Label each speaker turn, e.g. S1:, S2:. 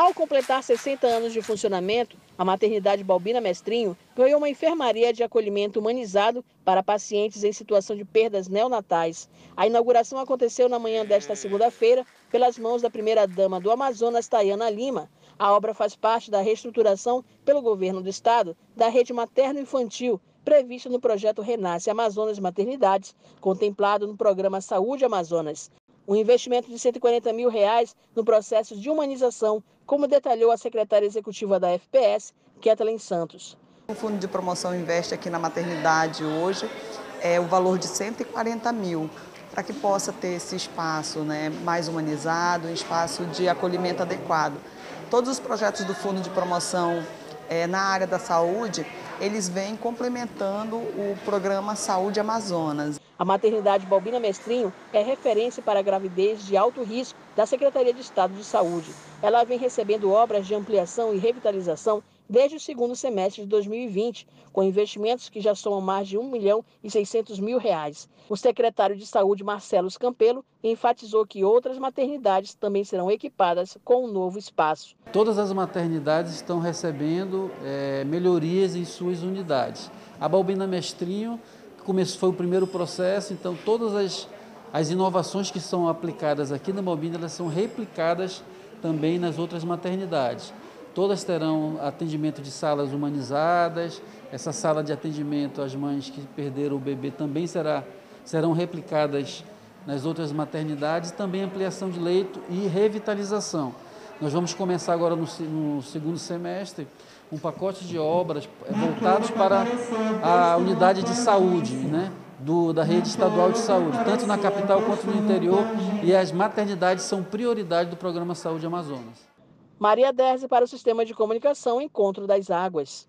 S1: Ao completar 60 anos de funcionamento, a maternidade Balbina Mestrinho ganhou uma enfermaria de acolhimento humanizado para pacientes em situação de perdas neonatais. A inauguração aconteceu na manhã desta segunda-feira pelas mãos da primeira-dama do Amazonas, Tayana Lima. A obra faz parte da reestruturação pelo governo do estado da rede materno-infantil prevista no projeto Renasce Amazonas Maternidades, contemplado no programa Saúde Amazonas. Um investimento de 140 mil reais no processo de humanização, como detalhou a secretária executiva da FPS, Kathleen Santos.
S2: O Fundo de Promoção investe aqui na maternidade hoje é o valor de 140 mil para que possa ter esse espaço né, mais humanizado, um espaço de acolhimento adequado. Todos os projetos do Fundo de Promoção é, na área da saúde, eles vêm complementando o programa Saúde Amazonas.
S1: A maternidade Balbina Mestrinho é referência para a gravidez de alto risco da Secretaria de Estado de Saúde. Ela vem recebendo obras de ampliação e revitalização desde o segundo semestre de 2020, com investimentos que já somam mais de 1 milhão e 600 mil reais. O secretário de Saúde, Marcelo Campelo, enfatizou que outras maternidades também serão equipadas com um novo espaço.
S3: Todas as maternidades estão recebendo é, melhorias em suas unidades. A Balbina Mestrinho começou, foi o primeiro processo, então todas as, as inovações que são aplicadas aqui na Balbina, elas são replicadas também nas outras maternidades. Todas terão atendimento de salas humanizadas. Essa sala de atendimento às mães que perderam o bebê também será, serão replicadas nas outras maternidades. Também ampliação de leito e revitalização. Nós vamos começar agora no, no segundo semestre um pacote de obras voltados para a unidade de saúde, né? Do, da rede estadual de saúde, tanto na capital quanto no interior, e as maternidades são prioridade do programa Saúde Amazonas.
S1: Maria Derze para o Sistema de Comunicação Encontro das Águas.